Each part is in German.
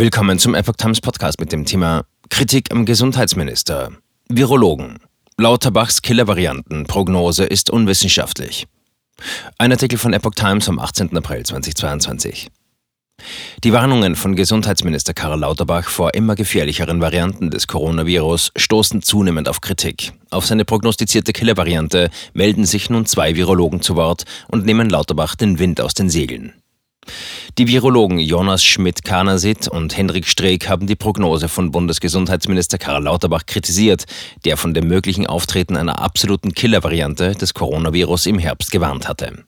Willkommen zum Epoch Times Podcast mit dem Thema Kritik am Gesundheitsminister. Virologen. Lauterbachs Killervarianten-Prognose ist unwissenschaftlich. Ein Artikel von Epoch Times vom 18. April 2022. Die Warnungen von Gesundheitsminister Karl Lauterbach vor immer gefährlicheren Varianten des Coronavirus stoßen zunehmend auf Kritik. Auf seine prognostizierte Killervariante melden sich nun zwei Virologen zu Wort und nehmen Lauterbach den Wind aus den Segeln. Die Virologen Jonas Schmidt-Karnasit und Hendrik Streeck haben die Prognose von Bundesgesundheitsminister Karl Lauterbach kritisiert, der von dem möglichen Auftreten einer absoluten Killervariante des Coronavirus im Herbst gewarnt hatte.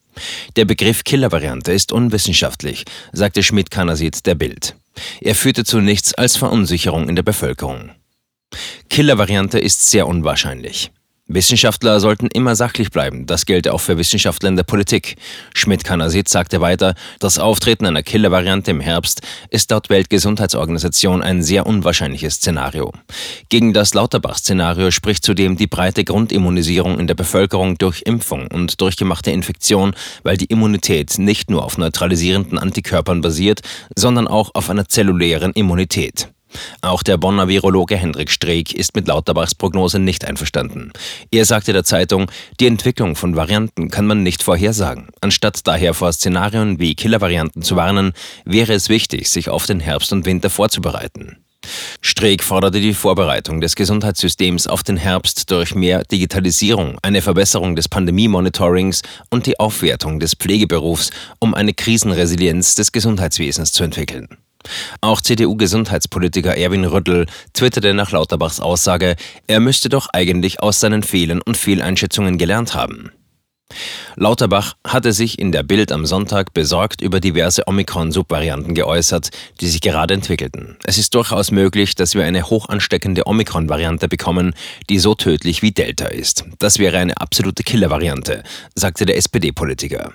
Der Begriff Killervariante ist unwissenschaftlich, sagte Schmidt-Karnasit der Bild. Er führte zu nichts als Verunsicherung in der Bevölkerung. Killervariante ist sehr unwahrscheinlich. Wissenschaftler sollten immer sachlich bleiben. Das gilt auch für Wissenschaftler in der Politik. Schmidt-Kanasit sagte weiter, das Auftreten einer Killer-Variante im Herbst ist laut Weltgesundheitsorganisation ein sehr unwahrscheinliches Szenario. Gegen das Lauterbach-Szenario spricht zudem die breite Grundimmunisierung in der Bevölkerung durch Impfung und durchgemachte Infektion, weil die Immunität nicht nur auf neutralisierenden Antikörpern basiert, sondern auch auf einer zellulären Immunität. Auch der Bonner Virologe Hendrik Streeck ist mit Lauterbachs Prognose nicht einverstanden. Er sagte der Zeitung, die Entwicklung von Varianten kann man nicht vorhersagen. Anstatt daher vor Szenarien wie Killervarianten zu warnen, wäre es wichtig, sich auf den Herbst und Winter vorzubereiten. Streeck forderte die Vorbereitung des Gesundheitssystems auf den Herbst durch mehr Digitalisierung, eine Verbesserung des Pandemie-Monitorings und die Aufwertung des Pflegeberufs, um eine Krisenresilienz des Gesundheitswesens zu entwickeln. Auch CDU-Gesundheitspolitiker Erwin Rüttel twitterte nach Lauterbachs Aussage, er müsste doch eigentlich aus seinen Fehlern und Fehleinschätzungen gelernt haben. Lauterbach hatte sich in der Bild am Sonntag besorgt über diverse Omikron-Subvarianten geäußert, die sich gerade entwickelten. Es ist durchaus möglich, dass wir eine hoch ansteckende Omikron-Variante bekommen, die so tödlich wie Delta ist. Das wäre eine absolute Killer-Variante, sagte der SPD-Politiker.